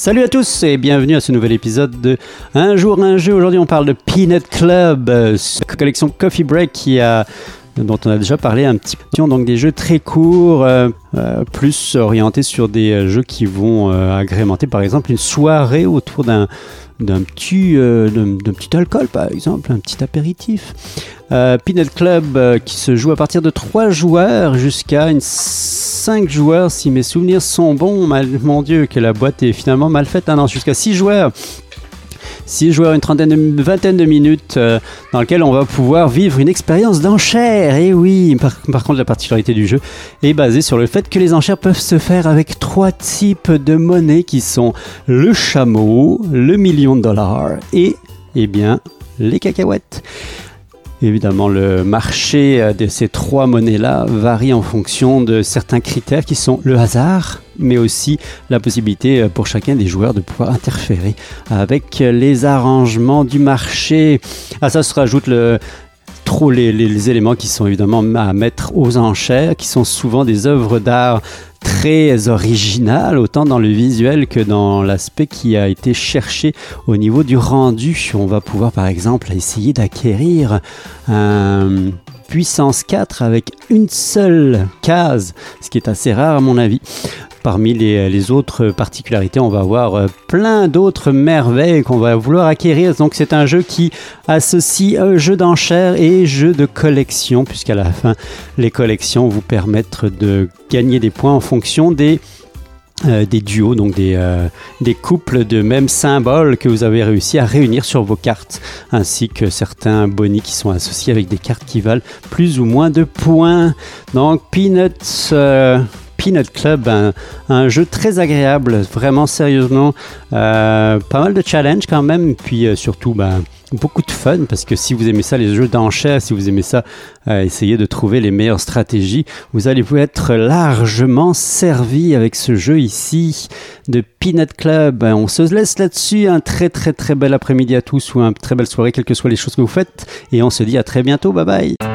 Salut à tous et bienvenue à ce nouvel épisode de Un jour un jeu. Aujourd'hui on parle de Peanut Club, euh, collection Coffee Break dont on a déjà parlé un petit peu. Donc des jeux très courts, euh, euh, plus orientés sur des jeux qui vont agrémenter par exemple une soirée autour d'un d'un petit, d'un petit alcool par exemple, un petit apéritif. Peanut Club qui se joue à partir de 3 joueurs jusqu'à une 5 joueurs, si mes souvenirs sont bons. mon Dieu, que la boîte est finalement mal faite. Ah non, jusqu'à 6 joueurs. 6 joueurs, une trentaine, de, vingtaine de minutes euh, dans lequel on va pouvoir vivre une expérience d'enchères. Et oui, par, contre, la particularité du jeu est basée sur le fait que les enchères peuvent se faire avec trois types de monnaies qui sont le chameau, le million de dollars et, eh bien, les cacahuètes. Évidemment, le marché euh, de ces trois monnaies-là varie en fonction de certains critères qui sont le hasard, mais aussi la possibilité euh, pour chacun des joueurs de pouvoir interférer avec les arrangements du marché. À ça se rajoute le, trop les, les, éléments qui sont évidemment à mettre aux enchères, qui sont souvent des œuvres d'art très original, autant dans le visuel que dans l'aspect qui a été cherché au niveau du rendu. On va pouvoir par exemple essayer d'acquérir un puissance 4 avec une seule case, ce qui est assez rare à mon avis. Parmi les, autres particularités, on va avoir euh, plein d'autres merveilles qu'on va vouloir acquérir. Donc c'est un jeu qui associe un jeu d'enchères et jeu de collection, puisqu'à la fin, les collections vous permettent de gagner des points en fonction des euh, duos, donc des, euh, couples de même symbole que vous avez réussi à réunir sur vos cartes, ainsi que certains bonus qui sont associés avec des cartes qui valent plus ou moins de points. Donc Peanuts, Peanut Club, un, jeu très agréable, vraiment sérieusement, euh, pas mal de challenge quand même, puis euh, surtout ben, beaucoup de fun parce que si vous aimez ça, les jeux d'enchères, si vous aimez ça, euh, essayer de trouver les meilleures stratégies, vous allez vous être largement servi avec ce jeu ici de Peanut Club. On se laisse là-dessus. Un très très très bel après-midi à tous ou une très belle soirée, quelles que soient les choses que vous faites. Et on se dit à très bientôt. Bye bye.